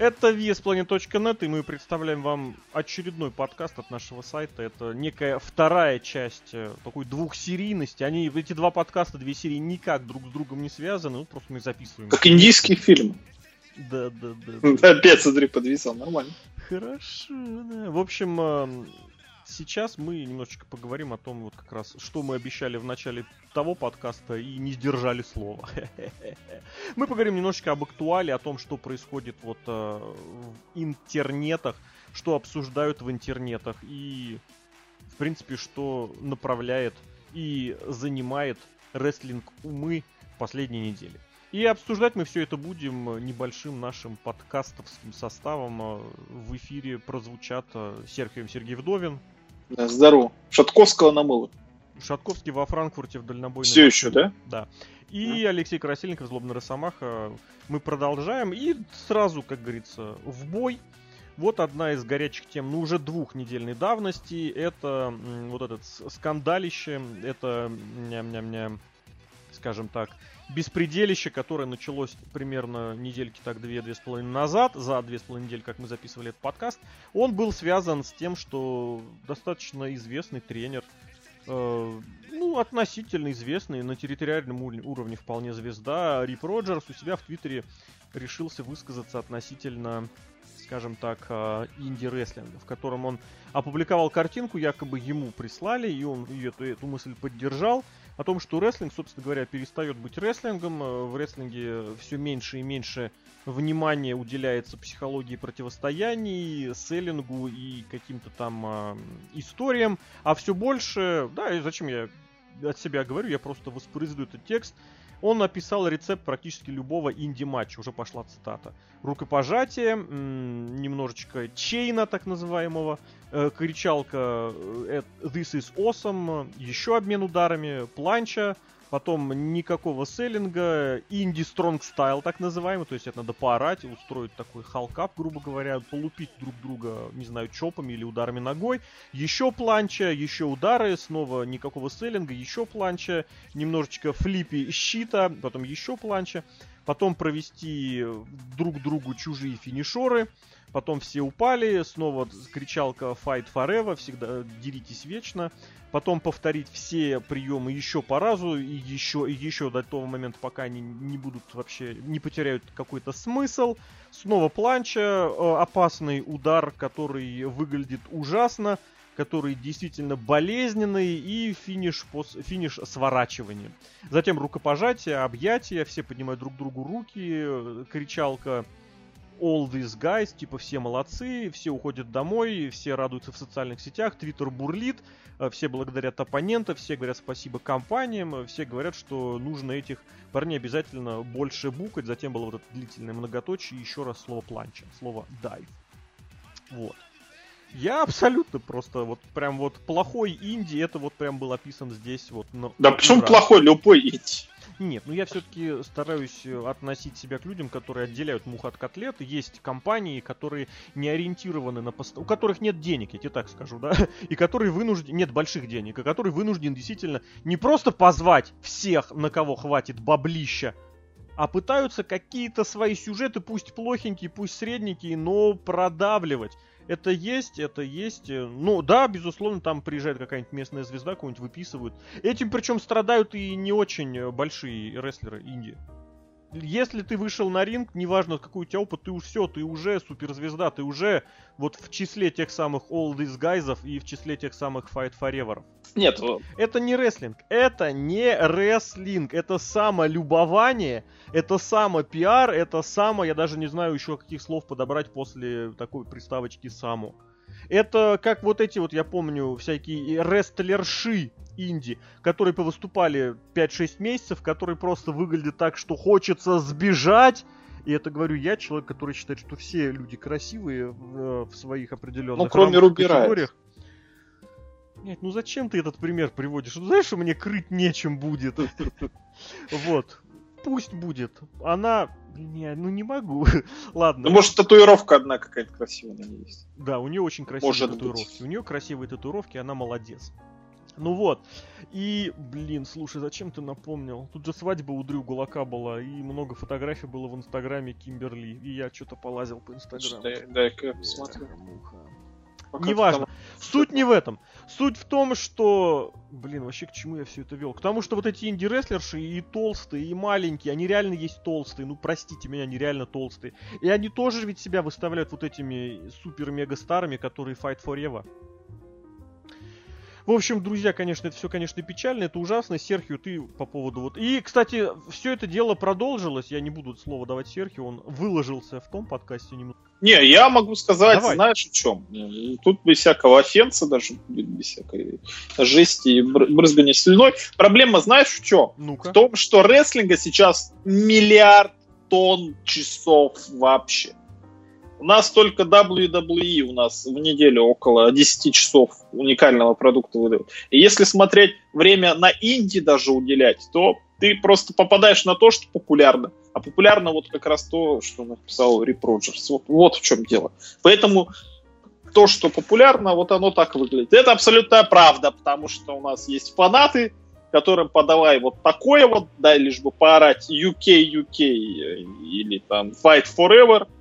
Это VSPlanet.net, и мы представляем вам очередной подкаст от нашего сайта. Это некая вторая часть э, такой двухсерийности. Они, эти два подкаста, две серии никак друг с другом не связаны, ну просто мы записываем. Как индийский фильм. Да, да, да. Опять, смотри, подвисал, нормально. Хорошо, да. В общем, эм, сейчас мы немножечко поговорим о том, вот как раз, что мы обещали в начале того подкаста и не сдержали слова. Мы поговорим немножечко об актуале, о том, что происходит вот э, в интернетах, что обсуждают в интернетах и, в принципе, что направляет и занимает рестлинг умы последней недели. И обсуждать мы все это будем небольшим нашим подкастовским составом. Э, в эфире прозвучат э, Серхием Сергей Вдовин. Да, здорово. Шатковского намыло. Шатковский во Франкфурте в дальнобойной. Все еще, да? Да. И? Алексей Красильников, Злобный Росомаха. Мы продолжаем. И сразу, как говорится, в бой. Вот одна из горячих тем, ну уже двухнедельной давности. Это вот этот скандалище. Это, ням-ням-ням, скажем так, беспределище, которое началось примерно недельки так две-две с половиной назад, за две с половиной недели, как мы записывали этот подкаст, он был связан с тем, что достаточно известный тренер, э, ну, относительно известный, на территориальном уровне вполне звезда, Рип Роджерс у себя в Твиттере решился высказаться относительно скажем так, э, инди-рестлинга, в котором он опубликовал картинку, якобы ему прислали, и он эту, эту мысль поддержал, о том, что рестлинг, собственно говоря, перестает быть рестлингом. Э, в рестлинге все меньше и меньше внимания уделяется психологии противостояний, селлингу и каким-то там э, историям, а все больше, да, и зачем я от себя говорю, я просто воспроизведу этот текст, он написал рецепт практически любого инди-матча, уже пошла цитата. Рукопожатие, немножечко чейна так называемого, э, кричалка э, «This is awesome», еще обмен ударами, планча, Потом никакого селлинга, инди стронг стайл так называемый, то есть это надо поорать, устроить такой халкап, грубо говоря, полупить друг друга, не знаю, чопами или ударами ногой. Еще планча, еще удары, снова никакого селлинга, еще планча, немножечко флипи щита, потом еще планча. Потом провести друг другу чужие финишоры. Потом все упали, снова кричалка Fight Forever, всегда деритесь вечно потом повторить все приемы еще по разу, и еще, и еще до того момента, пока они не будут вообще, не потеряют какой-то смысл. Снова планча, э, опасный удар, который выглядит ужасно, который действительно болезненный, и финиш, пос, финиш сворачивания. Затем рукопожатие, объятия, все поднимают друг другу руки, кричалка all these guys, типа все молодцы, все уходят домой, все радуются в социальных сетях, твиттер бурлит, э, все благодарят оппонента, все говорят спасибо компаниям, э, все говорят, что нужно этих парней обязательно больше букать, затем было вот это длительное многоточие, еще раз слово планча, слово dive. Вот. Я абсолютно просто вот прям вот плохой инди, это вот прям был описан здесь вот. Но, да почему плохой любой инди? Нет, ну я все-таки стараюсь э, относить себя к людям, которые отделяют мух от котлет. Есть компании, которые не ориентированы на пост... у которых нет денег, я тебе так скажу, да, и которые вынуждены, нет больших денег, и которые вынуждены действительно не просто позвать всех, на кого хватит баблища, а пытаются какие-то свои сюжеты, пусть плохенькие, пусть средненькие, но продавливать это есть, это есть. Ну, да, безусловно, там приезжает какая-нибудь местная звезда, кого-нибудь выписывают. Этим причем страдают и не очень большие рестлеры Индии если ты вышел на ринг, неважно какой у тебя опыт, ты уж все, ты уже суперзвезда, ты уже вот в числе тех самых All These Guys и в числе тех самых Fight Forever. Нет. Это не рестлинг, это не рестлинг, это самолюбование, это само-пиар, это само, я даже не знаю еще каких слов подобрать после такой приставочки само. Это как вот эти вот, я помню, всякие рестлерши инди, которые повыступали 5-6 месяцев, которые просто выглядят так, что хочется сбежать. И это говорю я, человек, который считает, что все люди красивые в, в своих определенных ну, кроме категориях. Нет, ну зачем ты этот пример приводишь? Ну, знаешь, что мне крыть нечем будет. Вот. Пусть будет. Она не, ну не могу. Ладно. Ну, может, татуировка одна какая-то красивая на ней есть. Да, у нее очень красивые может татуировки. Быть. У нее красивые татуировки, она молодец. Ну вот. И, блин, слушай, зачем ты напомнил? Тут же свадьба у Дрю Гулака была, и много фотографий было в инстаграме Кимберли. И я что-то полазил по инстаграму. Дай-ка я посмотрю. Неважно. Суть не в этом. Суть в том, что... Блин, вообще к чему я все это вел? К тому, что вот эти инди-рестлерши и толстые, и маленькие, они реально есть толстые. Ну, простите меня, они реально толстые. И они тоже ведь себя выставляют вот этими супер-мега-старами, которые Fight Forever. В общем, друзья, конечно, это все, конечно, печально, это ужасно. Серхио, ты по поводу вот... И, кстати, все это дело продолжилось, я не буду слово давать Серхио, он выложился в том подкасте немного. Не, я могу сказать, Давай. знаешь, в чем? Тут без всякого офенса даже, без всякой жести и брызгания слюной. Проблема, знаешь, в чем? ну. В том, что рестлинга сейчас миллиард тонн часов вообще. У нас только WWE у нас в неделю около 10 часов уникального продукта выдают. И если смотреть время на инди даже уделять, то ты просто попадаешь на то, что популярно. А популярно вот как раз то, что написал Рип Роджерс. Вот, вот в чем дело. Поэтому то, что популярно, вот оно так выглядит. Это абсолютная правда, потому что у нас есть фанаты, которым подавай вот такое вот, да, лишь бы поорать UK, UK или там Fight Forever –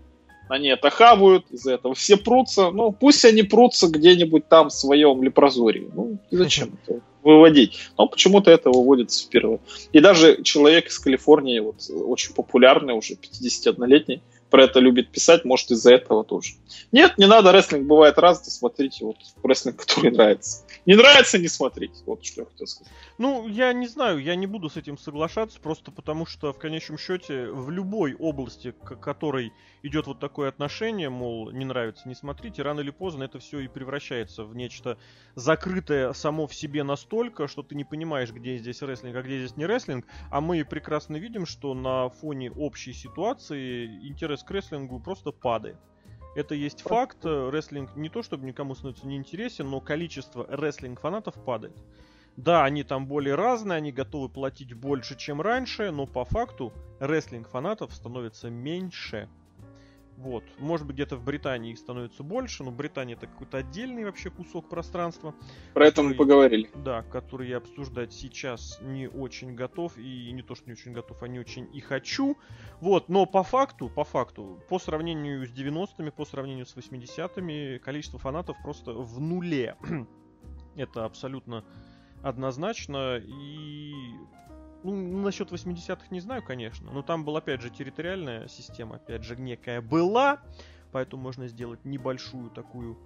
они это хавают, из-за этого все прутся. Ну, пусть они прутся где-нибудь там в своем лепрозории. Ну, зачем это выводить? Но почему-то это выводится впервые. И даже человек из Калифорнии, вот, очень популярный, уже 51-летний, про это любит писать, может, из-за этого тоже. Нет, не надо, рестлинг бывает разный, смотрите вот рестлинг, который нравится. Не нравится, не смотреть. Вот что я хотел сказать. Ну, я не знаю, я не буду с этим соглашаться, просто потому что в конечном счете в любой области, к которой идет вот такое отношение, мол, не нравится, не смотрите, рано или поздно это все и превращается в нечто закрытое само в себе настолько, что ты не понимаешь, где здесь рестлинг, а где здесь не рестлинг, а мы прекрасно видим, что на фоне общей ситуации интерес к рестлингу просто падает. Это есть факт. Рестлинг не то, чтобы никому становится не интересен, но количество рестлинг-фанатов падает. Да, они там более разные, они готовы платить больше, чем раньше, но по факту рестлинг-фанатов становится меньше. Вот. Может быть, где-то в Британии их становится больше, но Британия это какой-то отдельный вообще кусок пространства. Про который, это мы поговорили. Да, который я обсуждать сейчас не очень готов. И не то, что не очень готов, а не очень и хочу. Вот, но по факту, по факту, по сравнению с 90-ми, по сравнению с 80-ми, количество фанатов просто в нуле. это абсолютно однозначно. И ну, насчет 80-х не знаю, конечно. Но там была, опять же, территориальная система, опять же, некая была. Поэтому можно сделать небольшую такую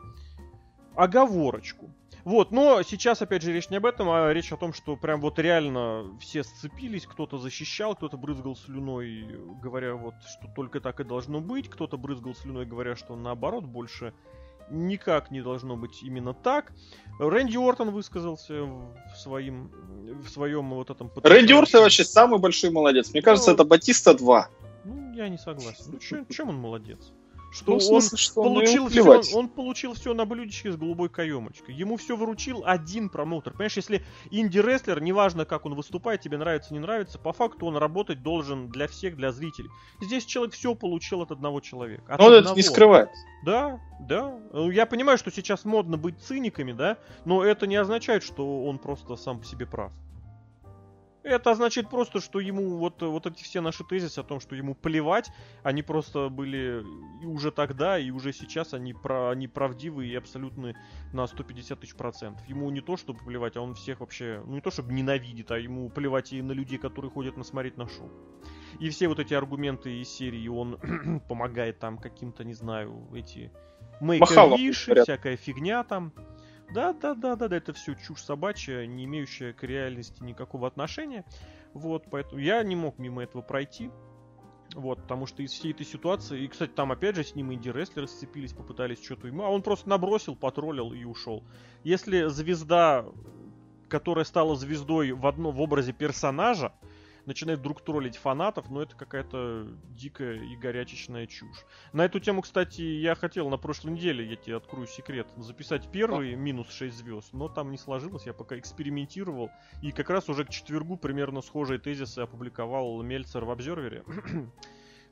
оговорочку. Вот, но сейчас, опять же, речь не об этом, а речь о том, что прям вот реально все сцепились, кто-то защищал, кто-то брызгал слюной, говоря вот, что только так и должно быть, кто-то брызгал слюной, говоря, что наоборот, больше никак не должно быть именно так. Рэнди Ортон высказался в, своим, в своем вот этом... Рэнди Ортон вообще самый большой молодец. Мне кажется, ну, это Батиста 2. Ну, я не согласен. Ну, чем, чем он молодец? Что, ну, смысле, он, что получил все, он получил все на блюдечке с голубой каемочкой. Ему все выручил один промоутер. Понимаешь, если инди-рестлер, неважно как он выступает, тебе нравится, не нравится, по факту он работать должен для всех, для зрителей. Здесь человек все получил от одного человека. От Но он это не скрывает. Да, да. Я понимаю, что сейчас модно быть циниками, да, но это не означает, что он просто сам по себе прав. Это означает просто, что ему вот, вот эти все наши тезисы о том, что ему плевать, они просто были и уже тогда, и уже сейчас они, про, они правдивы и абсолютно на 150 тысяч процентов. Ему не то, чтобы плевать, а он всех вообще, ну не то, чтобы ненавидит, а ему плевать и на людей, которые ходят на смотреть на шоу. И все вот эти аргументы из серии, он помогает там каким-то, не знаю, эти мейк всякая фигня там. Да, да, да, да, да, это все чушь собачья, не имеющая к реальности никакого отношения. Вот, поэтому я не мог мимо этого пройти. Вот, потому что из всей этой ситуации, и, кстати, там опять же с ним инди-рестлеры сцепились, попытались что-то ему, а он просто набросил, потроллил и ушел. Если звезда, которая стала звездой в, одно, в образе персонажа, начинает вдруг троллить фанатов, но это какая-то дикая и горячечная чушь. На эту тему, кстати, я хотел на прошлой неделе, я тебе открою секрет, записать первый минус 6 звезд, но там не сложилось, я пока экспериментировал, и как раз уже к четвергу примерно схожие тезисы опубликовал Мельцер в обзервере.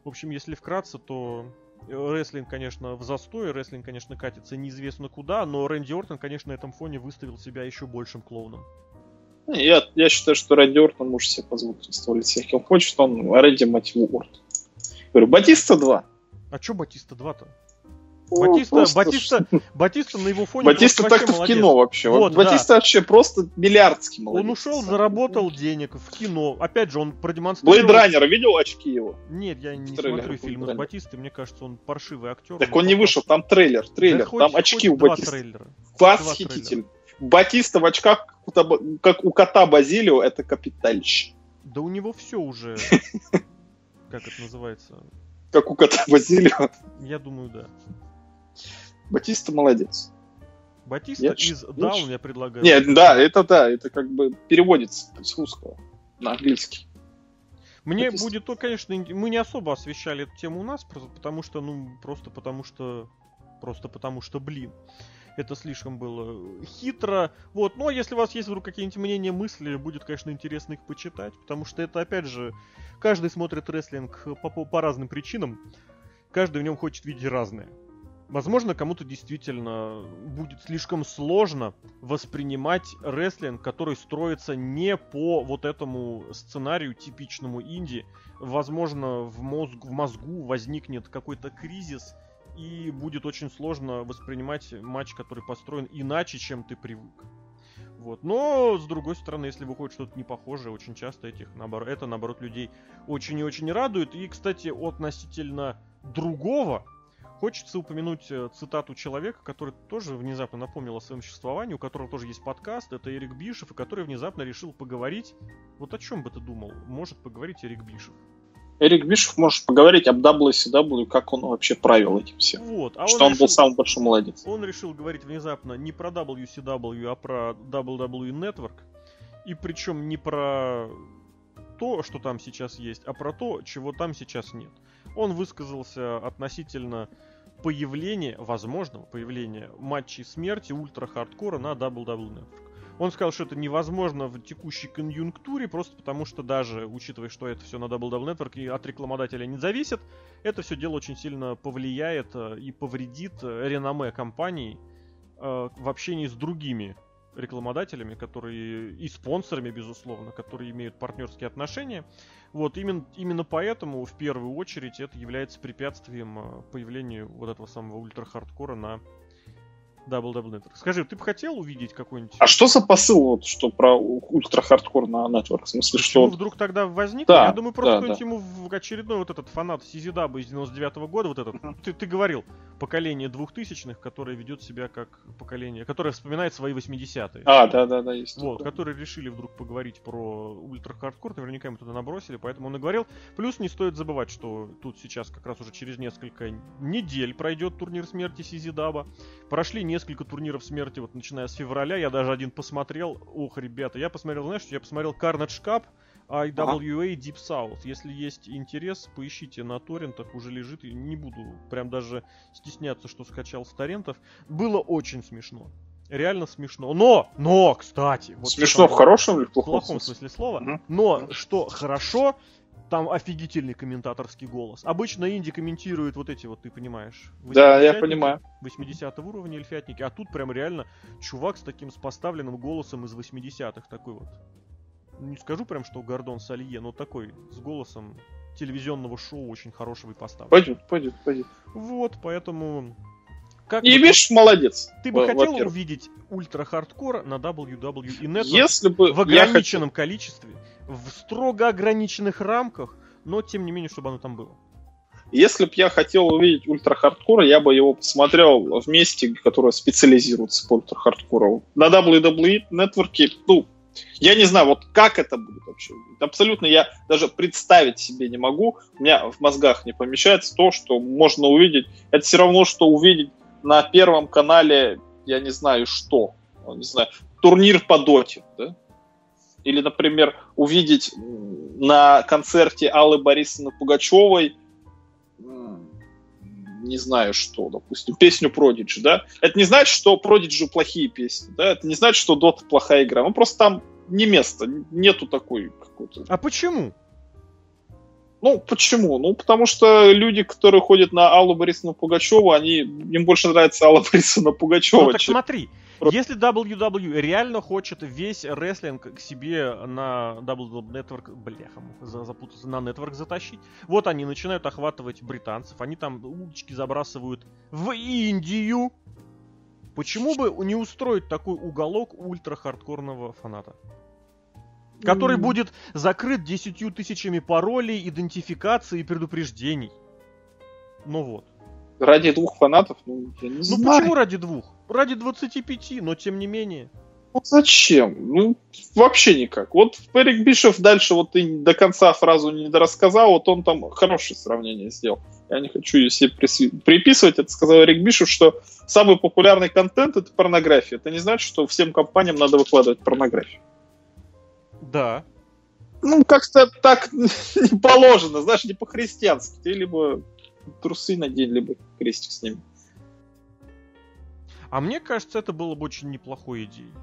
в общем, если вкратце, то рестлинг, конечно, в застой, рестлинг, конечно, катится неизвестно куда, но Рэнди Ортон, конечно, на этом фоне выставил себя еще большим клоуном. Я, я считаю, что Рэнди Ортон может себе позволить выставлять всех, кем хочет, он Рэнди, мать его, Ортон. Говорю, Батиста 2. А что Батиста 2-то? Батиста, просто... Батиста, Батиста на его фоне Батиста так в кино вообще. Вот, Батиста да. вообще просто миллиардский молодец. Он ушел, заработал денег в кино. Опять же, он продемонстрировал... Блейд Раннера видел очки его? Нет, я не смотрю фильмы с Батистой. Мне кажется, он паршивый актер. Так он, не вышел, там трейлер, трейлер. Да там очки у Батиста. Восхититель. Батиста в очках, как у кота Базилио, это капитальщик. Да у него все уже... Как это называется? Как у кота Базилио? Я думаю, да. Батиста молодец. Батиста я из Даун я предлагаю. Нет, да, это да, это как бы переводится с русского на английский. Мне Батиста. будет то, конечно, мы не особо освещали эту тему у нас, потому что, ну, просто потому что, просто потому что, блин, это слишком было хитро. Вот, но если у вас есть вдруг какие-нибудь мнения, мысли, будет, конечно, интересно их почитать, потому что это, опять же, каждый смотрит рестлинг по, по, по разным причинам, каждый в нем хочет видеть разное. Возможно, кому-то действительно будет слишком сложно воспринимать рестлинг, который строится не по вот этому сценарию типичному инди. Возможно, в, мозг, в мозгу возникнет какой-то кризис, и будет очень сложно воспринимать матч, который построен иначе, чем ты привык. Вот. Но, с другой стороны, если выходит что-то непохожее, очень часто этих, наоборот, это, наоборот, людей очень и очень радует. И, кстати, относительно другого Хочется упомянуть э, цитату человека, который тоже внезапно напомнил о своем существовании, у которого тоже есть подкаст, это Эрик Бишев, и который внезапно решил поговорить. Вот о чем бы ты думал? Может поговорить Эрик Бишев? Эрик Бишев может поговорить об WCW, как он вообще правил этим всем. Вот, а что он, он решил, был самый большой молодец. Он решил говорить внезапно не про WCW, а про WWE Network. И причем не про то, что там сейчас есть, а про то, чего там сейчас нет. Он высказался относительно появления, возможного появления матчей смерти ультра-хардкора на WWE Network. Он сказал, что это невозможно в текущей конъюнктуре, просто потому что даже, учитывая, что это все на WWE Network и от рекламодателя не зависит, это все дело очень сильно повлияет э, и повредит э, реноме компании э, в общении с другими рекламодателями, которые и спонсорами, безусловно, которые имеют партнерские отношения. Вот именно, именно поэтому в первую очередь это является препятствием появлению вот этого самого ультра-хардкора на Double Double Network. Скажи, ты бы хотел увидеть какой-нибудь... А что за посыл, вот, что про ультра-хардкор на Network? В смысле, Почему что... вдруг тогда возник? Да, Я думаю, просто да, кто-нибудь да. ему в очередной вот этот фанат CZW из 99 -го года, вот этот, uh-huh. ты, ты говорил, поколение двухтысячных, которое ведет себя как поколение, которое вспоминает свои 80-е. А, да-да-да, есть. Вот, такое. которые решили вдруг поговорить про ультра-хардкор, наверняка ему туда набросили, поэтому он и говорил. Плюс не стоит забывать, что тут сейчас как раз уже через несколько недель пройдет турнир смерти CZW. Прошли несколько турниров смерти, вот начиная с февраля, я даже один посмотрел. Ох, ребята, я посмотрел, знаешь, я посмотрел Carnage Cup, IWA Deep South. Если есть интерес, поищите на торрентах, уже лежит, и не буду прям даже стесняться, что скачал с торрентов. Было очень смешно. Реально смешно. Но, но, кстати... Вот смешно в хорошем или в плохом? В плохом смысле слова. Угу. Но, что хорошо, там офигительный комментаторский голос. Обычно инди комментирует вот эти вот, ты понимаешь. Да, я понимаю. 80 уровня эльфятники. А тут прям реально чувак с таким с поставленным голосом из 80-х. Такой вот. Не скажу прям, что Гордон Салье, но такой с голосом телевизионного шоу очень хорошего и поставлен. Пойдет, пойдет, пойдет. Вот, поэтому как и видишь, молодец. Ты бы хотел увидеть ультра-хардкор на WWE Network Если бы в ограниченном хотел... количестве, в строго ограниченных рамках, но тем не менее, чтобы оно там было. Если бы я хотел увидеть ультра-хардкор, я бы его посмотрел в месте, которое специализируется по ультра-хардкору. На WWE Network, ну, я не знаю, вот как это будет вообще. Абсолютно я даже представить себе не могу. У меня в мозгах не помещается то, что можно увидеть. Это все равно, что увидеть на первом канале, я не знаю что, не знаю, турнир по доте, да? Или, например, увидеть на концерте Аллы Борисовны Пугачевой не знаю что, допустим, песню Продиджи, да? Это не значит, что Продиджи плохие песни, да? Это не значит, что Дота плохая игра. Ну, просто там не место, нету такой какой-то... А почему? Ну, почему? Ну, потому что люди, которые ходят на Аллу Борисовну Пугачеву, они, им больше нравится Алла Борисовна Пугачева. Ну, так чем... смотри, если WWE реально хочет весь рестлинг к себе на WWE Network, бляха, запутаться, на Network затащить, вот они начинают охватывать британцев, они там улочки забрасывают в Индию. Почему бы не устроить такой уголок ультра-хардкорного фаната? который mm. будет закрыт десятью тысячами паролей, идентификаций и предупреждений. Ну вот. Ради двух фанатов? Ну, я не ну знаю. почему ради двух? Ради 25, но тем не менее. Ну зачем? Ну, вообще никак. Вот Эрик Бишев дальше, вот ты до конца фразу не дорассказал, вот он там хорошее сравнение сделал. Я не хочу ее себе приписывать, это сказал Эрик Бишев, что самый популярный контент это порнография. Это не значит, что всем компаниям надо выкладывать порнографию. Да. Ну, как-то так не положено, знаешь, не по-христиански. Ты либо трусы надень, либо крестик с ними. А мне кажется, это было бы очень неплохой идеей.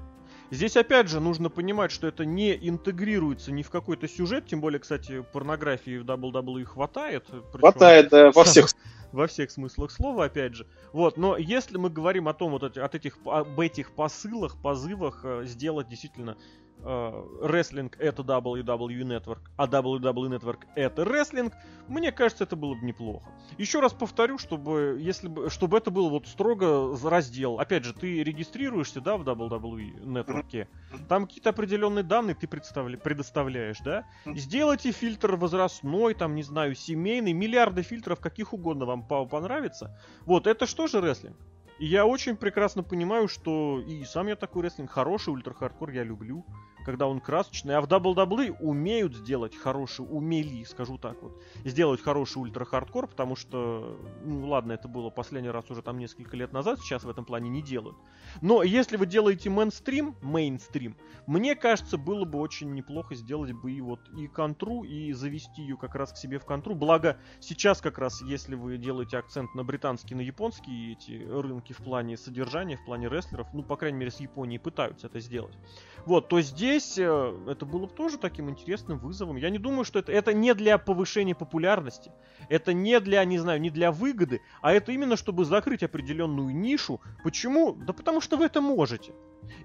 Здесь опять же нужно понимать, что это не интегрируется ни в какой-то сюжет, тем более, кстати, порнографии в WWE хватает. Хватает, да, во всех во всех смыслах слова, опять же. Вот, но если мы говорим о том, вот от этих, об этих посылах, позывах э, сделать действительно рестлинг это WWE Network, а WWE Network это рестлинг, мне кажется, это было бы неплохо. Еще раз повторю, чтобы, если бы, чтобы это был вот строго раздел. Опять же, ты регистрируешься, да, в WWE Network, там какие-то определенные данные ты предоставляешь, да? Сделайте фильтр возрастной, там, не знаю, семейный, миллиарды фильтров, каких угодно вам понравится. Вот, это тоже рестлинг? И я очень прекрасно понимаю, что и сам я такой рестлинг, хороший ультра-хардкор я люблю когда он красочный. А в WWE умеют сделать хороший, умели, скажу так вот, сделать хороший ультра-хардкор, потому что, ну ладно, это было последний раз уже там несколько лет назад, сейчас в этом плане не делают. Но если вы делаете мейнстрим, мейнстрим, мне кажется, было бы очень неплохо сделать бы и вот и контру, и завести ее как раз к себе в контру. Благо, сейчас как раз, если вы делаете акцент на британские, на японские эти рынки в плане содержания, в плане рестлеров, ну, по крайней мере, с Японией пытаются это сделать. Вот, то здесь э, это было бы тоже таким интересным вызовом. Я не думаю, что это, это не для повышения популярности, это не для, не знаю, не для выгоды, а это именно чтобы закрыть определенную нишу. Почему? Да потому что вы это можете.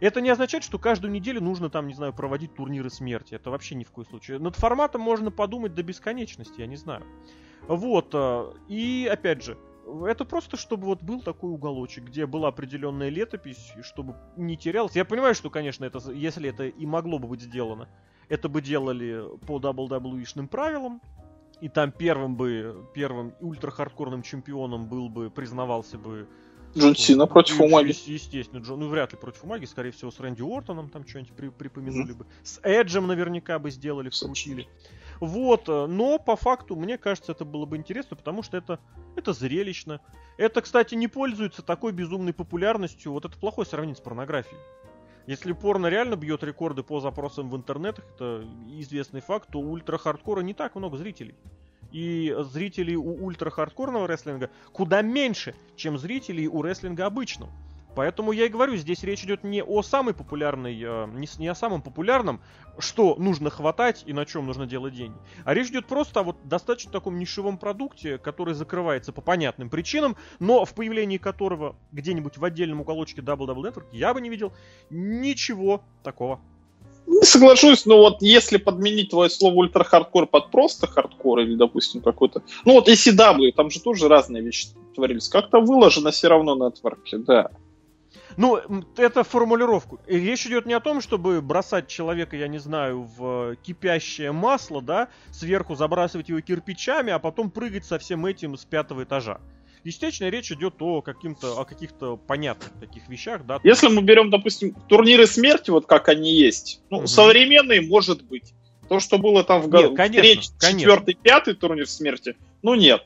Это не означает, что каждую неделю нужно там, не знаю, проводить турниры смерти. Это вообще ни в коем случае. Над форматом можно подумать до бесконечности, я не знаю. Вот. Э, и опять же, это просто, чтобы вот был такой уголочек, где была определенная летопись, чтобы не терялась. Я понимаю, что, конечно, это, если это и могло бы быть сделано, это бы делали по WWE-шным правилам, и там первым бы, первым ультра-хардкорным чемпионом был бы, признавался бы Джон Сина против Умаги. Естественно, Джон, ну вряд ли против Умаги, скорее всего, с Рэнди Уортоном там что-нибудь при, припомянули mm-hmm. бы. С Эджем наверняка бы сделали, вкрутили. Вот, э, но по факту, мне кажется, это было бы интересно, потому что это, это зрелищно. Это, кстати, не пользуется такой безумной популярностью. Вот это плохое сравнение с порнографией. Если порно реально бьет рекорды по запросам в интернетах, это известный факт, то ультра-хардкора не так много зрителей. И зрителей у ультра-хардкорного рестлинга куда меньше, чем зрителей у рестлинга обычного. Поэтому я и говорю, здесь речь идет не о самой популярной, э, не, не о самом популярном, что нужно хватать и на чем нужно делать деньги. А речь идет просто о вот достаточно таком нишевом продукте, который закрывается по понятным причинам, но в появлении которого где-нибудь в отдельном уголочке Double Double Network я бы не видел ничего такого. Не соглашусь, но вот если подменить твое слово ультра-хардкор под просто хардкор или, допустим, какой-то... Ну вот ECW, там же тоже разные вещи творились. Как-то выложено все равно на Network е, да. Ну, это формулировку. Речь идет не о том, чтобы бросать человека, я не знаю, в кипящее масло, да, сверху забрасывать его кирпичами, а потом прыгать со всем этим с пятого этажа. Естественно, речь идет о, каким-то, о каких-то понятных таких вещах, да. Если мы берем, допустим, турниры смерти, вот как они есть, ну, угу. современные, может быть. То, что было там в году, третий, четвертый, пятый турнир смерти, ну нет.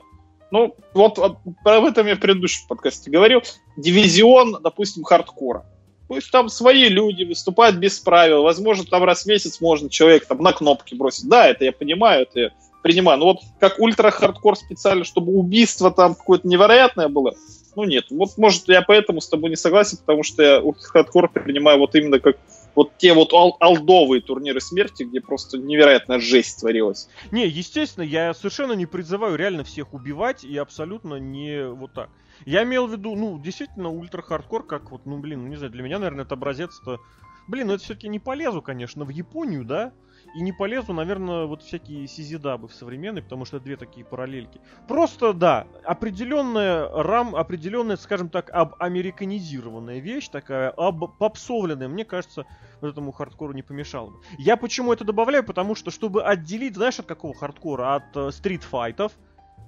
Ну, вот, об этом я в предыдущем подкасте говорил. Дивизион, допустим, хардкора. Пусть там свои люди выступают без правил. Возможно, там раз в месяц можно человек там на кнопки бросить. Да, это я понимаю, это я принимаю. Но вот как ультра-хардкор специально, чтобы убийство там какое-то невероятное было, ну нет. Вот, может, я поэтому с тобой не согласен, потому что я хардкор принимаю вот именно как вот те вот ол- олдовые турниры смерти, где просто невероятная жесть творилась. Не, естественно, я совершенно не призываю реально всех убивать и абсолютно не вот так. Я имел в виду, ну, действительно, ультра-хардкор, как вот, ну, блин, не знаю, для меня, наверное, это образец-то... Блин, ну это все-таки не полезу, конечно, в Японию, да? И не полезу, наверное, вот всякие CZW бы в современной, потому что две такие параллельки. Просто, да, определенная рам, определенная, скажем так, об американизированная вещь, такая об попсовленная, мне кажется, вот этому хардкору не помешало бы. Я почему это добавляю? Потому что, чтобы отделить, знаешь, от какого хардкора? От э, стритфайтов,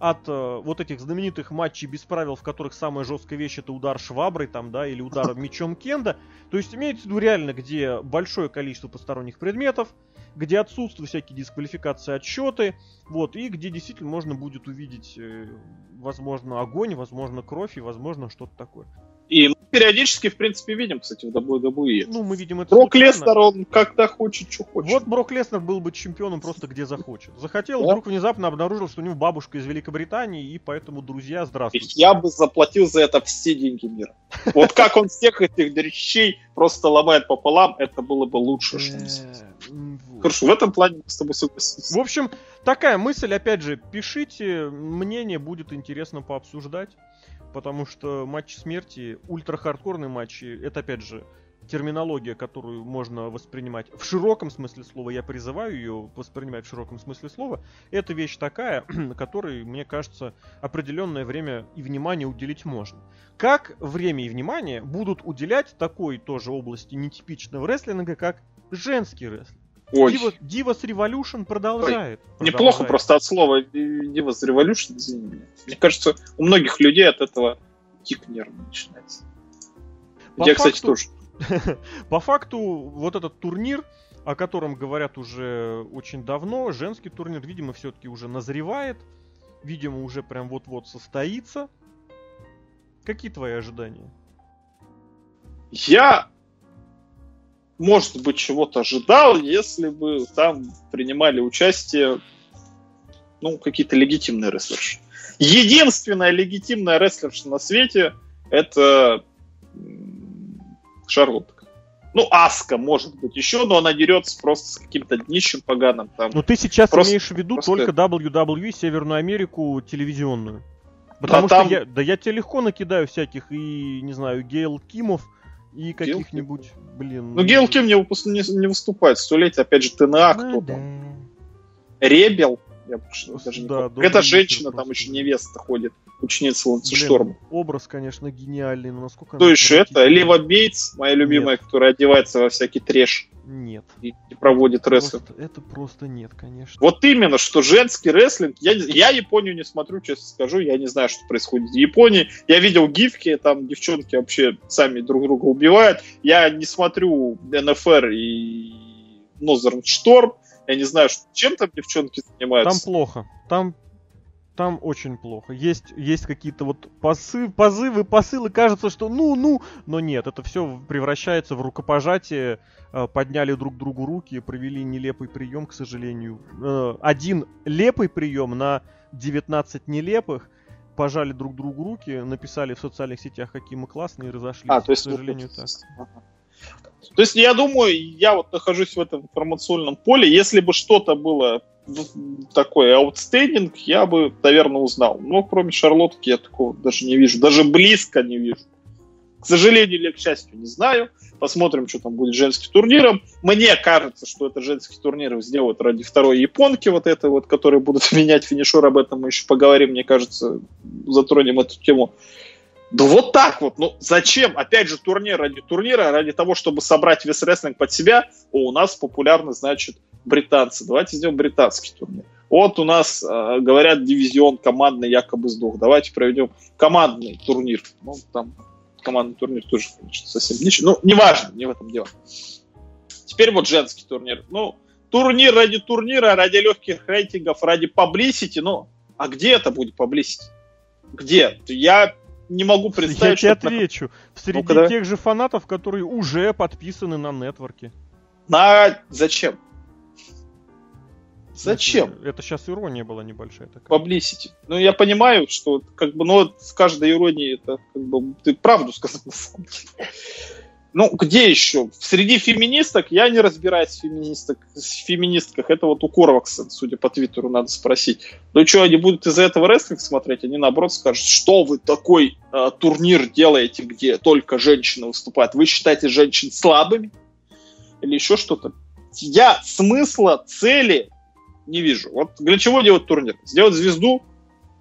от э, вот этих знаменитых матчей без правил, в которых самая жесткая вещь это удар шваброй там, да, или удар мечом Кенда. То есть имеется в виду реально, где большое количество посторонних предметов, где отсутствуют всякие дисквалификации, отсчеты, вот, и где действительно можно будет увидеть, э, возможно, огонь, возможно, кровь и, возможно, что-то такое. И мы периодически, в принципе, видим, кстати, в WWE. Ну, мы видим это Брок Леснер, он когда хочет, что хочет. Вот Брок Леснер был бы чемпионом просто где захочет. Захотел, да? вдруг внезапно обнаружил, что у него бабушка из Великобритании, и поэтому друзья, здравствуйте. Я бы заплатил за это все деньги мира. Вот как он всех этих дрищей просто ломает пополам, это было бы лучше, что Хорошо, в этом плане с тобой согласились. В общем, такая мысль, опять же, пишите, мнение будет интересно пообсуждать потому что матчи смерти, ультра-хардкорные матчи, это опять же терминология, которую можно воспринимать в широком смысле слова, я призываю ее воспринимать в широком смысле слова, это вещь такая, которой, мне кажется, определенное время и внимание уделить можно. Как время и внимание будут уделять такой тоже области нетипичного рестлинга, как женский рестлинг? Ой. Diva, Divas Revolution продолжает. Ой. Неплохо просто от слова Divas Revolution, Мне кажется, у многих людей от этого тик нервно начинается. По Я, факту, кстати, тоже. По факту, вот этот турнир, о котором говорят уже очень давно, женский турнир, видимо, все-таки уже назревает. Видимо, уже прям вот-вот состоится. Какие твои ожидания? Я может быть, чего-то ожидал, если бы там принимали участие ну, какие-то легитимные рестлерши. Единственная легитимная рестлерша на свете это Шарлотка. Ну, Аска, может быть, еще, но она дерется просто с каким-то днищем поганым. Там. Ну, ты сейчас просто, имеешь в виду просто... только WWE, Северную Америку, телевизионную. Потому да, что там... я, да я тебе легко накидаю всяких и, не знаю, Гейл Кимов, и каких-нибудь, блин... Ну, Гейл Ким не, выпуск... не, не выступает. Столетие, опять же, ТНА, кто да. там? Ребел. Я даже не да, Это женщина, там еще невеста ходит, ученица Ланцешторма. Образ, конечно, гениальный, но насколько... То еще это, Лива Бейтс, моя любимая, Нет. которая одевается во всякий трэш. Нет. И, и проводит рестлинг. Это просто нет, конечно. Вот именно, что женский рестлинг, я, я Японию не смотрю, честно скажу, я не знаю, что происходит в Японии. Я видел гифки, там девчонки вообще сами друг друга убивают. Я не смотрю НФР и Нозерн Шторм. Я не знаю, чем там девчонки занимаются. Там плохо. Там там очень плохо. Есть, есть какие-то вот посы, позывы, посылы, кажется, что ну-ну, но нет, это все превращается в рукопожатие, э, подняли друг другу руки, провели нелепый прием, к сожалению. Э, один лепый прием на 19 нелепых, пожали друг другу руки, написали в социальных сетях, какие мы классные, и разошлись. А, то есть, к сожалению, так. То есть, я думаю, я вот нахожусь в этом информационном поле, если бы что-то было такой аутстейдинг, я бы, наверное, узнал. Но кроме Шарлотки я такого даже не вижу. Даже близко не вижу. К сожалению или к счастью, не знаю. Посмотрим, что там будет с женским турниром. Мне кажется, что это женский турнир сделают ради второй японки, вот это вот, которые будут менять финишер. Об этом мы еще поговорим. Мне кажется, затронем эту тему. Да вот так вот. Ну зачем? Опять же, турнир ради турнира, ради того, чтобы собрать весь рестлинг под себя. О, у нас популярны, значит, британцы. Давайте сделаем британский турнир. Вот у нас, э, говорят, дивизион командный якобы сдох. Давайте проведем командный турнир. Ну, там командный турнир тоже, конечно, совсем ничего. Ну, неважно, не в этом дело. Теперь вот женский турнир. Ну, турнир ради турнира, ради легких рейтингов, ради паблисити. Ну, а где это будет паблисити? Где? Я не могу представить, Я тебе отвечу. На... Среди ну тех же фанатов, которые уже подписаны на нетворке. На зачем? Зачем? Это, это сейчас ирония была небольшая такая. Publicity. Ну, я понимаю, что как бы, ну, с каждой иронией это как бы ты правду сказал на самом деле. Ну, где еще? Среди феминисток я не разбираюсь в феминисток, в феминистках. Это вот у Корвакса, судя по Твиттеру, надо спросить. Ну что, они будут из-за этого рестлинг смотреть? Они наоборот скажут, что вы такой э, турнир делаете, где только женщины выступают? Вы считаете женщин слабыми? Или еще что-то? Я смысла, цели не вижу. Вот для чего делать турнир? Сделать звезду,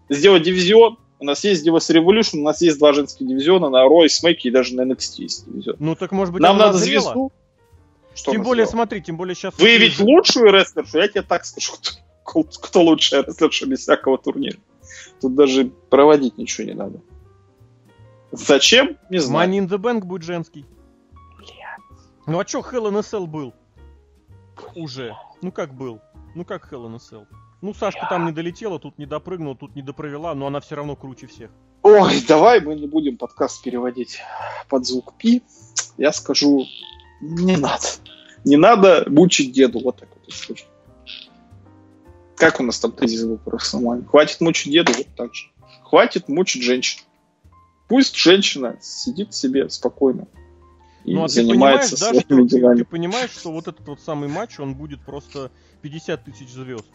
сделать дивизион, у нас есть Divas Revolution, у нас есть два женских дивизиона на Raw и и даже на NXT есть дивизион. Ну так может быть Нам надо назрела? звезду. Что тем более, сделала? смотри, тем более сейчас... Выявить есть... лучшую рестлершу, я тебе так скажу, кто, кто лучшая рестлерша без всякого турнира. Тут даже проводить ничего не надо. Зачем? Не знаю. Money in the Bank будет женский. Ну а чё Hell in a Cell был? Уже. Ну как был? Ну как Hell in a Cell? Ну, Сашка там не долетела, тут не допрыгнула, тут не допровела, но она все равно круче всех. Ой, давай мы не будем подкаст переводить под звук пи. Я скажу, не надо. Не надо мучить деду, вот так вот. Как у нас там тезис был про Хватит мучить деду, вот так же. Хватит мучить женщин. Пусть женщина сидит себе спокойно и ну, а занимается ты понимаешь, своими да, делами. Ты, ты понимаешь, что вот этот вот самый матч, он будет просто 50 тысяч звезд.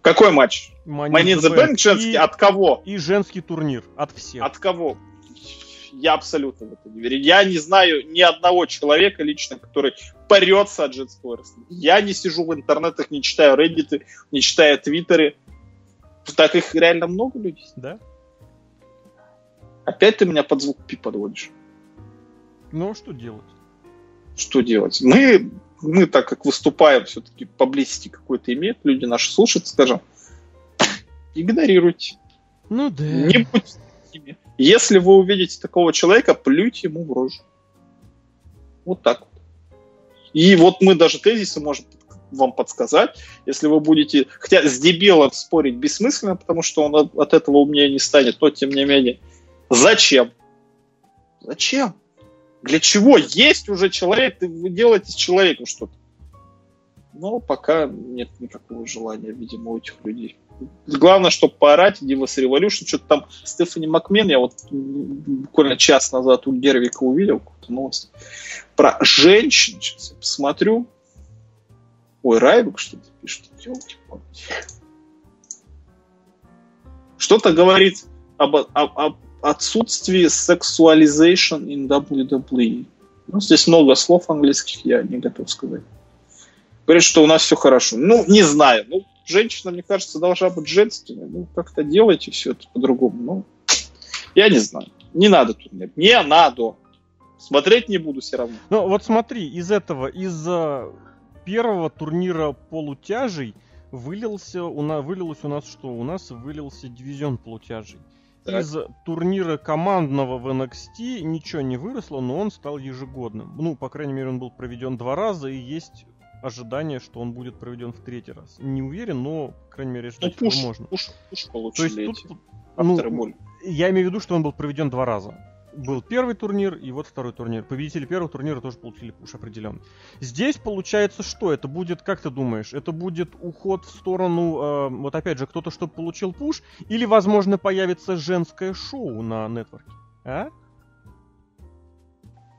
Какой матч? Money in the Bank женский? И, от кого? И женский турнир. От всех. От кого? Я абсолютно в это не верю. Я не знаю ни одного человека лично, который порется от женского рестлинга. Я не сижу в интернетах, не читаю Reddit, не читаю твиттеры. Так их реально много людей. Да. Опять ты меня под звук пи подводишь. Ну, а что делать? Что делать? Мы мы, так как выступаем, все-таки поблизости какой-то имеют, люди наши слушают, скажем, игнорируйте. Ну да. Не будьте. Если вы увидите такого человека, плюйте ему в рожу. Вот так вот. И вот мы даже тезисы можем вам подсказать. Если вы будете... Хотя с дебилом спорить бессмысленно, потому что он от этого умнее не станет, но тем не менее. Зачем? Зачем? Для чего? Есть уже человек, вы делаете с человеком что-то. Но пока нет никакого желания, видимо, у этих людей. Главное, чтобы поорать, Divas Revolution, что-то там Стефани Макмен, я вот буквально час назад у Гервика увидел какую-то новость про женщин. Сейчас я посмотрю. Ой, Райбук что-то пишет. Что-то говорит об, об, об отсутствии сексуализation in WWE. Ну, здесь много слов английских, я не готов сказать. Говорит, что у нас все хорошо. Ну, не знаю. Ну, женщина, мне кажется, должна быть женственной. Ну, как-то делайте все это по-другому. Ну, я не знаю. Не надо тут нет. Не надо. Смотреть не буду все равно. Ну, вот смотри, из этого, из первого турнира полутяжей вылился, у нас, вылилось у нас что? У нас вылился дивизион полутяжей. Так. Из турнира командного в NXT ничего не выросло, но он стал ежегодным. Ну, по крайней мере, он был проведен два раза, и есть ожидание, что он будет проведен в третий раз. Не уверен, но, по крайней мере, ждать ну, пуш, можно. Пуш, пуш получили То есть тут, ну, я имею в виду, что он был проведен два раза был первый турнир и вот второй турнир. Победители первого турнира тоже получили пуш определенный. Здесь получается что? Это будет, как ты думаешь, это будет уход в сторону, э, вот опять же, кто-то что получил пуш, или, возможно, появится женское шоу на нетворке? А?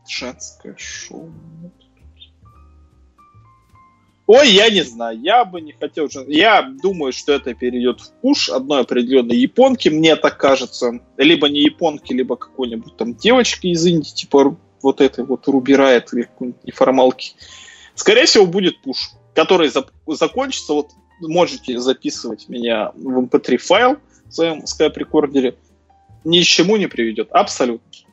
Женское шоу. Ой, я не знаю, я бы не хотел... Я думаю, что это перейдет в пуш одной определенной японки, мне так кажется. Либо не японки, либо какой-нибудь там девочки из Индии, типа вот этой вот рубирает какой-нибудь неформалки. Скорее всего, будет пуш, который зап- закончится. Вот можете записывать меня в mp3 эм файл в своем скайп-рекордере. Ни к чему не приведет. Абсолютно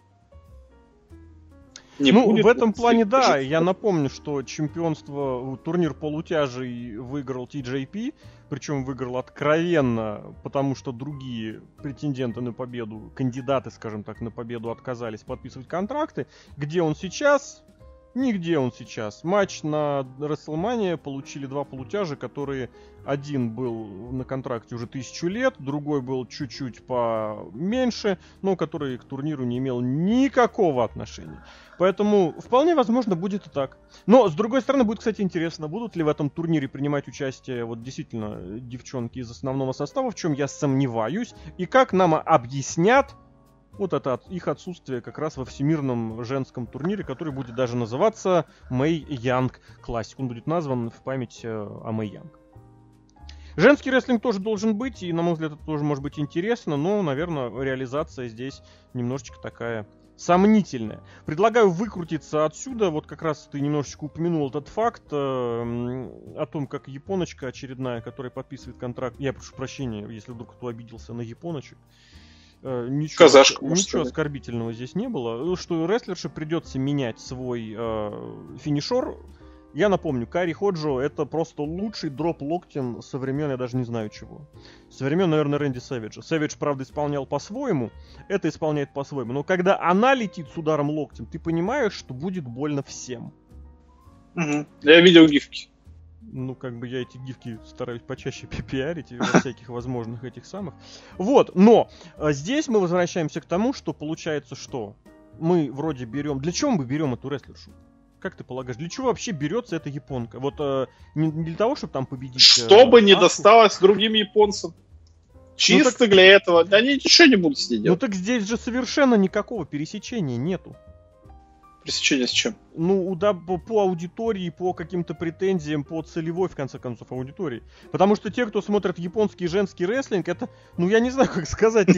не ну, будет. в этом плане, да. Я напомню, что чемпионство, турнир полутяжей выиграл TJP, причем выиграл откровенно, потому что другие претенденты на победу, кандидаты, скажем так, на победу отказались подписывать контракты. Где он сейчас? Нигде он сейчас. Матч на WrestleMania получили два полутяжа, которые один был на контракте уже тысячу лет, другой был чуть-чуть поменьше, но который к турниру не имел никакого отношения. Поэтому вполне возможно будет и так. Но, с другой стороны, будет, кстати, интересно, будут ли в этом турнире принимать участие вот действительно девчонки из основного состава, в чем я сомневаюсь, и как нам объяснят, Вот это их отсутствие как раз во всемирном женском турнире, который будет даже называться Мэй Янг Классик. Он будет назван в память э, о Мэй Янг. Женский рестлинг тоже должен быть, и, на мой взгляд, это тоже может быть интересно, но, наверное, реализация здесь немножечко такая сомнительная. Предлагаю выкрутиться отсюда. Вот как раз ты немножечко упомянул этот факт э, о том, как японочка очередная, которая подписывает контракт. Я прошу прощения, если вдруг кто обиделся на японочек. Э, ничего, Казашка, ничего оскорбительного здесь не было. Что рестлерше придется менять свой э, финишер я напомню, Кари Ходжо это просто лучший дроп локтем со времен, я даже не знаю чего. Со времен, наверное, Рэнди Сэвиджа. Сэвидж, правда, исполнял по-своему, это исполняет по-своему. Но когда она летит с ударом локтем, ты понимаешь, что будет больно всем. Угу. Я видел гифки. Ну, как бы я эти гифки стараюсь почаще пиарить во всяких возможных этих самых. Вот, но а, здесь мы возвращаемся к тому, что получается что? Мы вроде берем... Для чего мы берем эту рестлершу? Как ты полагаешь, для чего вообще берется эта японка? Вот э, не, не для того, чтобы там победить. Э, чтобы э, не досталось другим японцам. Чисто ну, так... для этого. Они ничего не будут сидеть делать. Ну так здесь же совершенно никакого пересечения нету. Пресечение с чем? Ну, да, по, аудитории, по каким-то претензиям, по целевой, в конце концов, аудитории. Потому что те, кто смотрит японский женский рестлинг, это, ну, я не знаю, как сказать,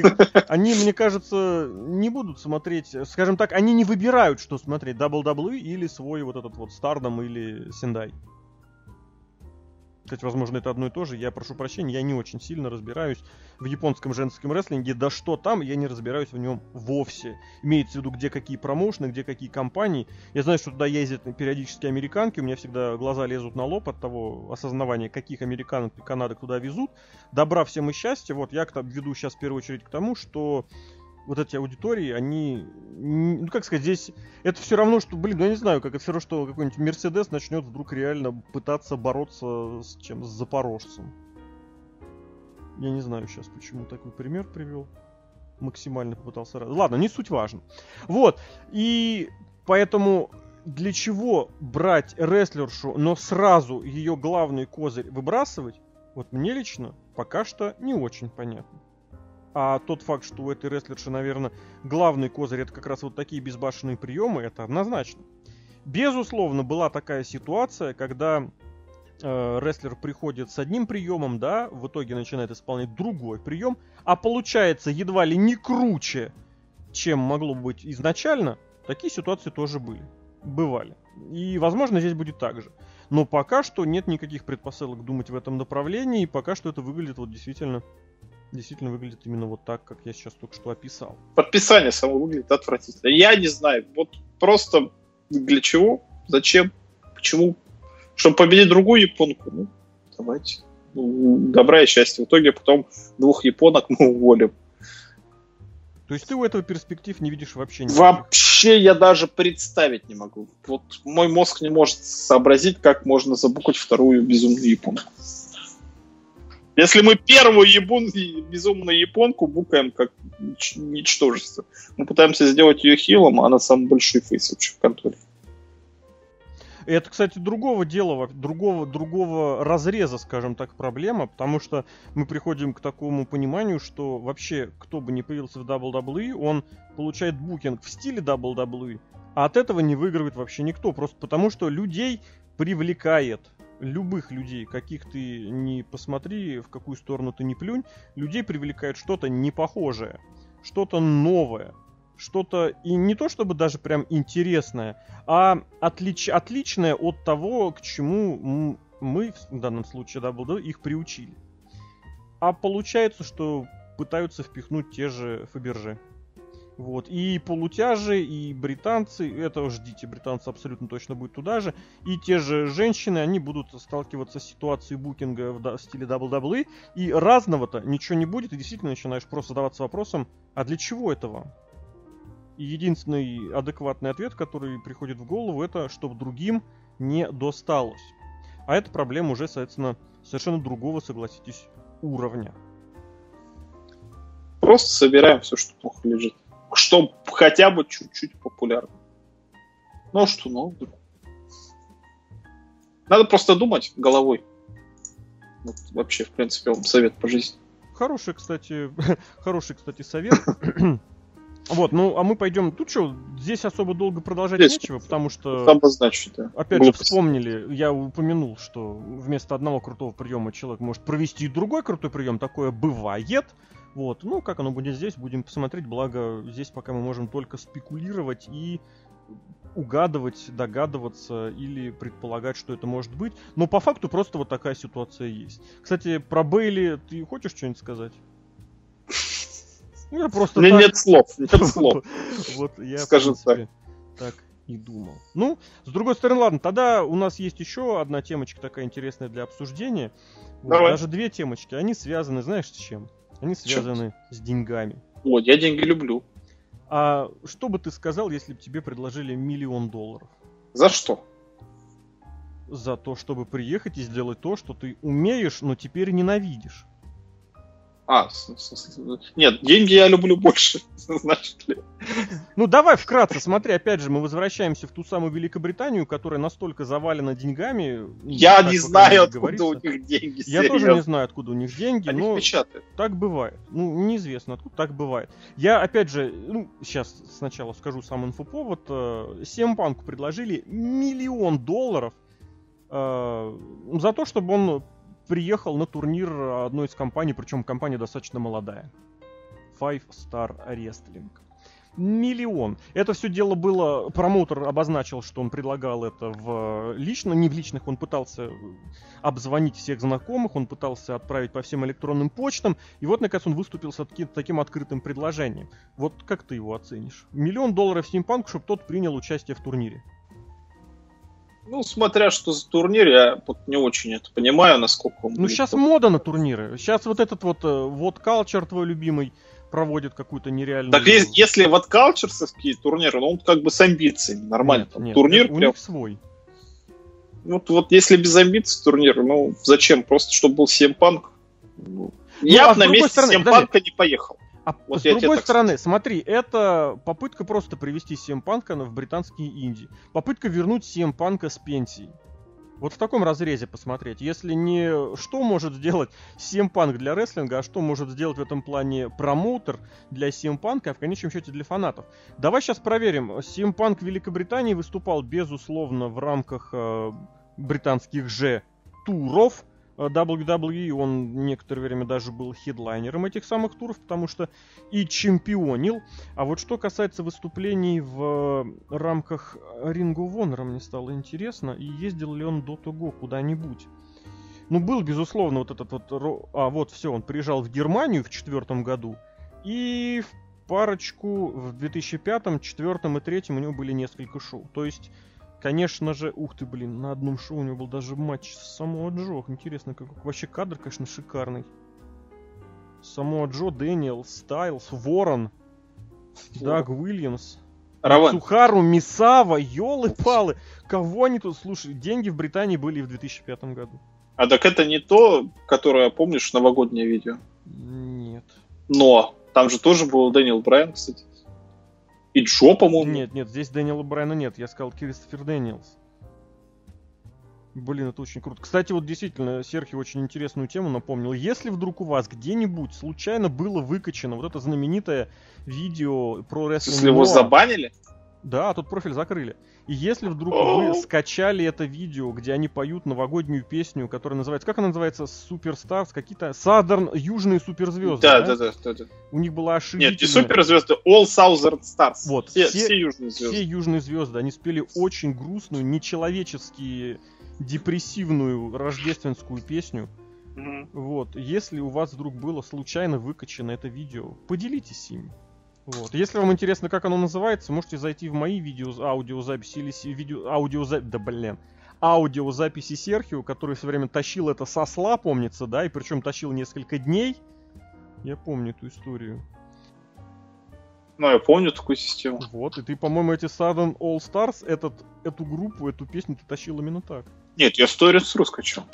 они, мне кажется, не будут смотреть, скажем так, они не выбирают, что смотреть, WWE или свой вот этот вот Стардом или Сендай. Кстати, возможно, это одно и то же. Я прошу прощения, я не очень сильно разбираюсь в японском женском рестлинге. Да что там, я не разбираюсь в нем вовсе. Имеется в виду, где какие промоушены, где какие компании. Я знаю, что туда ездят периодически американки. У меня всегда глаза лезут на лоб от того осознавания, каких американок и канадок туда везут. Добра всем и счастья. Вот я веду сейчас в первую очередь к тому, что вот эти аудитории, они, ну как сказать, здесь это все равно, что, блин, ну я не знаю, как это все равно, что какой-нибудь Мерседес начнет вдруг реально пытаться бороться с чем, с Запорожцем. Я не знаю сейчас, почему такой пример привел. Максимально попытался... Ладно, не суть важно. Вот, и поэтому для чего брать рестлершу, но сразу ее главный козырь выбрасывать, вот мне лично пока что не очень понятно. А тот факт, что у этой рестлерши, наверное, главный козырь это как раз вот такие безбашенные приемы, это однозначно. Безусловно, была такая ситуация, когда э, рестлер приходит с одним приемом, да, в итоге начинает исполнять другой прием, а получается едва ли не круче, чем могло бы быть изначально, такие ситуации тоже были. Бывали. И, возможно, здесь будет так же. Но пока что нет никаких предпосылок думать в этом направлении, и пока что это выглядит вот действительно действительно выглядит именно вот так, как я сейчас только что описал. Подписание само выглядит отвратительно. Я не знаю, вот просто для чего, зачем, почему, чтобы победить другую японку, ну, давайте. Ну, добра и счастья. В итоге потом двух японок мы уволим. То есть ты у этого перспектив не видишь вообще никаких? Вообще я даже представить не могу. Вот мой мозг не может сообразить, как можно забукать вторую безумную японку. Если мы первую ебун, безумную японку букаем как ничтожество, мы пытаемся сделать ее хилом, а она самый большой фейс вообще в конторе. Это, кстати, другого дела, другого, другого разреза, скажем так, проблема, потому что мы приходим к такому пониманию, что вообще, кто бы ни появился в WWE, он получает букинг в стиле WWE, а от этого не выигрывает вообще никто, просто потому что людей привлекает любых людей, каких ты не посмотри, в какую сторону ты не плюнь, людей привлекает что-то непохожее, что-то новое, что-то и не то чтобы даже прям интересное, а отлич, отличное от того, к чему мы, в данном случае WWE, их приучили. А получается, что пытаются впихнуть те же Фаберже. Вот. И полутяжи, и британцы, это ждите, британцы абсолютно точно будут туда же. И те же женщины, они будут сталкиваться с ситуацией букинга в стиле WWE. И разного-то ничего не будет, и действительно начинаешь просто задаваться вопросом, а для чего это вам? И единственный адекватный ответ, который приходит в голову, это чтобы другим не досталось. А это проблема уже, соответственно, совершенно другого, согласитесь, уровня. Просто собираем все, что плохо лежит что хотя бы чуть-чуть популярно. Ну а что, ну, надо просто думать головой. Вот вообще, в принципе, вам совет по жизни. Хороший, кстати, хороший, кстати, совет. Вот, ну, а мы пойдем... Тут что, здесь особо долго продолжать здесь нечего, потому что... Обозначить, да. Опять Глупость. же, вспомнили, я упомянул, что вместо одного крутого приема человек может провести другой крутой прием, такое бывает. Вот, ну, как оно будет здесь, будем посмотреть, благо здесь пока мы можем только спекулировать и угадывать, догадываться или предполагать, что это может быть. Но по факту просто вот такая ситуация есть. Кстати, про Бейли ты хочешь что-нибудь сказать? Ну, я просто так... нет слов, нет слов. Вот я, Скажем так. так и думал. Ну, с другой стороны, ладно, тогда у нас есть еще одна темочка такая интересная для обсуждения. Давай. Даже две темочки. Они связаны, знаешь, с чем? Они связаны Черт. с деньгами. О, я деньги люблю. А что бы ты сказал, если бы тебе предложили миллион долларов? За что? За то, чтобы приехать и сделать то, что ты умеешь, но теперь ненавидишь. А, нет, деньги я люблю больше, знаешь ли. Ну давай вкратце, смотри, опять же, мы возвращаемся в ту самую Великобританию, которая настолько завалена деньгами. Ну, я не знаю, откуда у них деньги. Я тоже не знаю, откуда у них деньги, Они но печатают. так бывает. Ну, неизвестно, откуда так бывает. Я, опять же, ну, сейчас сначала скажу сам инфоповод. Семпанку э, предложили миллион долларов э, за то, чтобы он приехал на турнир одной из компаний, причем компания достаточно молодая. Five Star Wrestling. Миллион. Это все дело было... Промоутер обозначил, что он предлагал это в лично, не в личных. Он пытался обзвонить всех знакомых, он пытался отправить по всем электронным почтам. И вот, наконец, он выступил с таким открытым предложением. Вот как ты его оценишь? Миллион долларов Steampunk, чтобы тот принял участие в турнире. Ну, смотря что за турнир, я вот не очень это понимаю, насколько он... Ну, сейчас мода на турниры. Сейчас вот этот вот, э, вот Culture твой любимый проводит какую-то нереальную... Так если вот Culture'овские турниры, ну, он как бы с амбициями, нормально. Нет, нет, турнир у прям... них свой. Вот, вот если без амбиций турнир, ну, зачем? Просто чтобы был Семпанк. Ну, я а на месте Семпанка не поехал. А вот с другой стороны, скажу. смотри, это попытка просто привести CM Панка в британские инди. Попытка вернуть CM Панка с пенсии. Вот в таком разрезе посмотреть. Если не что может сделать CM Punk для рестлинга, а что может сделать в этом плане промоутер для CM Punk, а в конечном счете для фанатов. Давай сейчас проверим. CM Punk в Великобритании выступал, безусловно, в рамках э, британских же туров. Э, WWE, он некоторое время даже был хедлайнером этих самых туров, потому что и чемпионил. А вот что касается выступлений в рамках Ring of Honor, мне стало интересно, и ездил ли он до того куда-нибудь. Ну, был, безусловно, вот этот вот... А, вот, все, он приезжал в Германию в четвертом году, и в парочку в 2005, 2004 и 2003 у него были несколько шоу. То есть Конечно же, ух ты, блин, на одном шоу у него был даже матч с Самоа Джо. Интересно, как вообще кадр, конечно, шикарный. Самоа Джо, Дэниел, Стайлс, Ворон, Даг Уильямс. Равен. Сухару, Мисава, елы-палы. Кого они тут, слушай, деньги в Британии были в 2005 году. А так это не то, которое, помнишь, новогоднее видео? Нет. Но, там же тоже был Дэниел Брайан, кстати. И Джо, по-моему. Нет, нет, здесь Дэниела Брайана нет. Я сказал Кристофер Дэниелс. Блин, это очень круто. Кстати, вот действительно, Серхи очень интересную тему напомнил. Если вдруг у вас где-нибудь случайно было выкачано вот это знаменитое видео про рестлинг... Если его забанили? Да, тут профиль закрыли. И если вдруг вы скачали это видео, где они поют новогоднюю песню, которая называется, как она называется, Superstars, какие-то Southern, южные суперзвезды. Да, да, да, да, да. У них была ошибка. Нет, не суперзвезды, All Southern Stars. Вот, все, все, все южные звезды. Все южные звезды. Они спели очень грустную, нечеловечески депрессивную рождественскую песню. Угу. Вот, если у вас вдруг было случайно выкачано это видео, поделитесь им. Вот. Если вам интересно, как оно называется, можете зайти в мои видео, аудиозаписи или видео, аудиозаписи, да блин, аудиозаписи Серхио, который все время тащил это со сла, помнится, да, и причем тащил несколько дней. Я помню эту историю. Ну, я помню такую систему. Вот, и ты, по-моему, эти Sudden All Stars, этот, эту группу, эту песню ты тащил именно так. Нет, я Stories Rus скачал.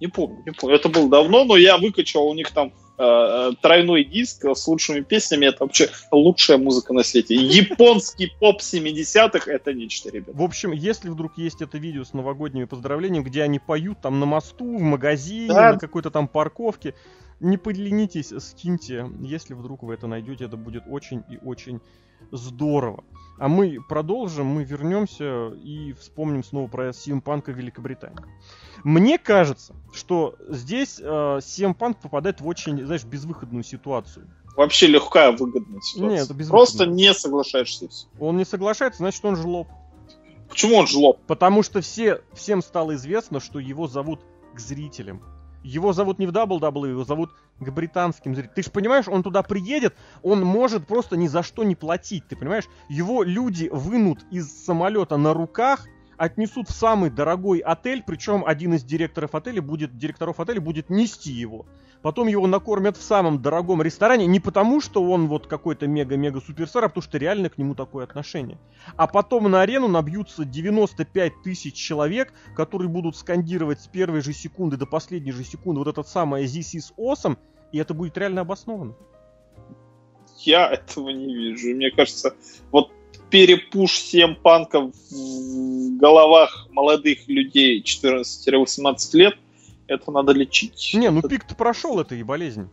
Не помню, не помню. Это было давно, но я выкачал у них там э, э, тройной диск с лучшими песнями. Это вообще лучшая музыка на свете. Японский поп 70-х это нечто, ребят. В общем, если вдруг есть это видео с новогодними поздравлениями, где они поют там на мосту, в магазине, да. на какой-то там парковке, Не поленитесь, скиньте. Если вдруг вы это найдете, это будет очень и очень здорово. А мы продолжим, мы вернемся и вспомним снова про Симпанка Великобритании. Мне кажется, что здесь э, Punk попадает в очень, знаешь, безвыходную ситуацию. Вообще легкая выгодная ситуация. Нет, это Просто не соглашаешься. Он не соглашается, значит он жлоб. Почему он жлоб? Потому что все, всем стало известно, что его зовут к зрителям. Его зовут не в WWE, его зовут к британским зрителям. Ты же понимаешь, он туда приедет, он может просто ни за что не платить, ты понимаешь? Его люди вынут из самолета на руках, отнесут в самый дорогой отель, причем один из директоров отеля будет, директоров отеля будет нести его. Потом его накормят в самом дорогом ресторане, не потому, что он вот какой-то мега-мега суперстар, а потому что реально к нему такое отношение. А потом на арену набьются 95 тысяч человек, которые будут скандировать с первой же секунды до последней же секунды вот этот самый This is awesome, и это будет реально обосновано. Я этого не вижу. Мне кажется, вот перепуш 7 панков в головах молодых людей 14-18 лет, это надо лечить. Не, ну пик-то прошел этой болезнь.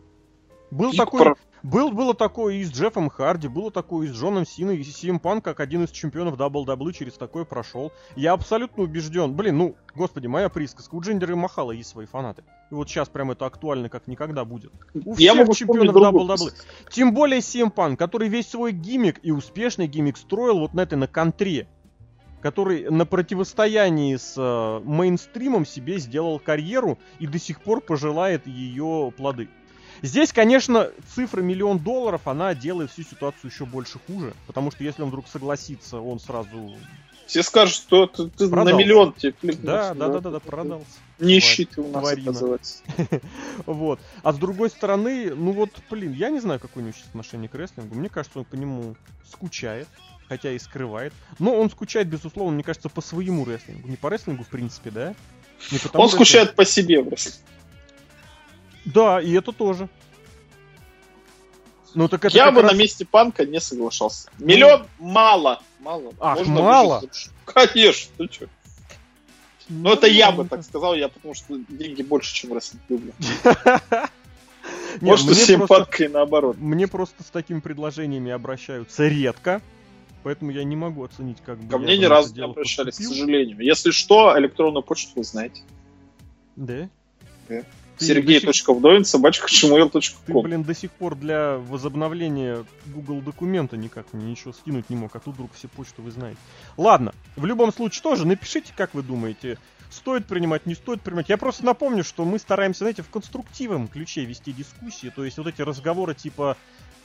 Был Пик такой, про... был, было такое и с Джеффом Харди, было такое и с Джоном Синой, и Сим Панк, как один из чемпионов WWE через такое прошел. Я абсолютно убежден. Блин, ну, господи, моя присказка. У Джиндера и Махала есть свои фанаты. И вот сейчас прям это актуально как никогда будет. У Я всех чемпионов WWE. Тем более Сим Панк, который весь свой гиммик и успешный гиммик строил вот на этой, на контре который на противостоянии с э, мейнстримом себе сделал карьеру и до сих пор пожелает ее плоды. Здесь, конечно, цифра миллион долларов, она делает всю ситуацию еще больше хуже, потому что если он вдруг согласится, он сразу... Все скажут, что ты, ты на миллион тебе Да, да, да, да, да, продался. Нищий ты у нас, Тварина. вот. А с другой стороны, ну вот, блин, я не знаю, какое у него сейчас отношение к рестлингу. Мне кажется, он по нему скучает, хотя и скрывает. Но он скучает, безусловно, мне кажется, по своему рестлингу. Не по рестлингу, в принципе, да? он скучает по себе просто. Да, и это тоже. Ну, так это Я бы раз... на месте панка не соглашался. Миллион ну... мало. Мало. Ах, Можно мало? Конечно, ты что? Ну, это я бы так сказал, я потому что деньги больше, чем рестлинг люблю. Может, с симпаткой наоборот. Мне просто с такими предложениями обращаются редко, поэтому я не могу оценить, как бы. Ко мне ни разу не обращались, к сожалению. Если что, электронную почту вы знаете. Да? Да. Сергей.вдовин, собачка Ты, блин, до сих пор для возобновления Google документа никак мне ничего скинуть не мог, а тут вдруг все почту вы знаете. Ладно, в любом случае тоже напишите, как вы думаете, стоит принимать, не стоит принимать. Я просто напомню, что мы стараемся, знаете, в конструктивном ключе вести дискуссии, то есть вот эти разговоры типа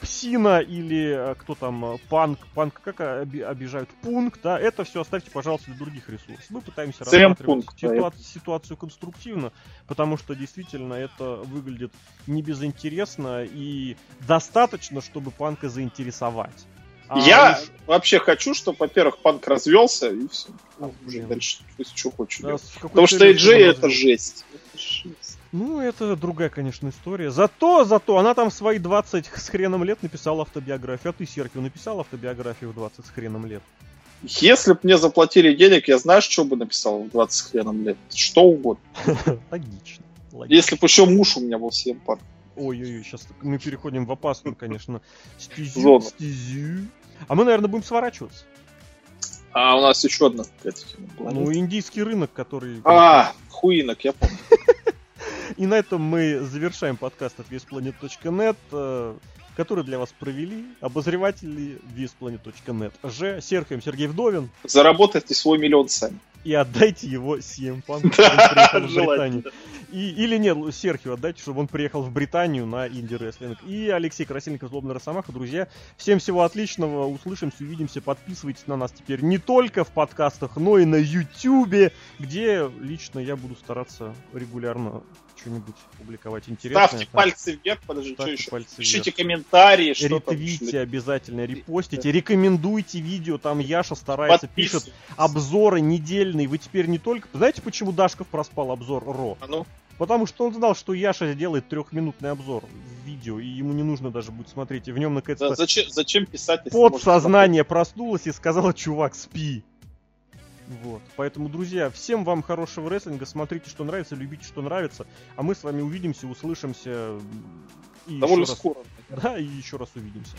Псина или э, кто там, э, Панк, Панк как обижают, Пункт, да, это все оставьте, пожалуйста, для других ресурсов. Мы пытаемся рассматривать ситуацию, да. ситуацию конструктивно, потому что действительно это выглядит не безинтересно и достаточно, чтобы Панка заинтересовать. А я уж... вообще хочу, чтобы, во-первых, панк развелся, и все. Ну, уже дальше пусть что хочет. Да, Потому что AJ это жесть. это жесть. Ну, это другая, конечно, история. Зато, зато, она там свои 20 с хреном лет написала автобиографию. А ты, Серхио, написал автобиографию в 20 с хреном лет? Если бы мне заплатили денег, я знаешь, что бы написал в 20 с хреном лет? Что угодно. Логично. Если бы еще муж у меня был всем пар. Ой-ой-ой, сейчас мы переходим в опасную, конечно, стезю. стезю. А мы, наверное, будем сворачиваться. А у нас еще одна. Ну, индийский рынок, который... А, хуинок, я помню. И на этом мы завершаем подкаст от весьplanet.net, э, который для вас провели обозреватели весьplanet.net. Ж. Серхием Сергей Вдовин. Заработайте свой миллион сами и отдайте его CM Punk, да, в Британию. И, или нет, Серхио отдайте, чтобы он приехал в Британию на инди-рестлинг. И Алексей Красильников, Злобный Росомаха. Друзья, всем всего отличного. Услышимся, увидимся. Подписывайтесь на нас теперь не только в подкастах, но и на YouTube, где лично я буду стараться регулярно что-нибудь публиковать интересное. Ставьте там. пальцы вверх, подожди, Ставьте что еще? Пальцы Пишите вверх. комментарии, что Ретвите там, обязательно, репостите, рекомендуйте видео, там Яша старается, пишет обзоры недельные. Вы теперь не только... Знаете, почему Дашков проспал обзор Ро? А ну? Потому что он знал, что Яша сделает трехминутный обзор видео, и ему не нужно даже будет смотреть. И в нем наконец-то... Да, зачем, зачем писать, Подсознание проснулось и сказала, чувак, спи. Вот. Поэтому, друзья, всем вам хорошего рестлинга, смотрите, что нравится, любите, что нравится. А мы с вами увидимся, услышимся. И Довольно скоро. Раз... Да, и еще раз увидимся.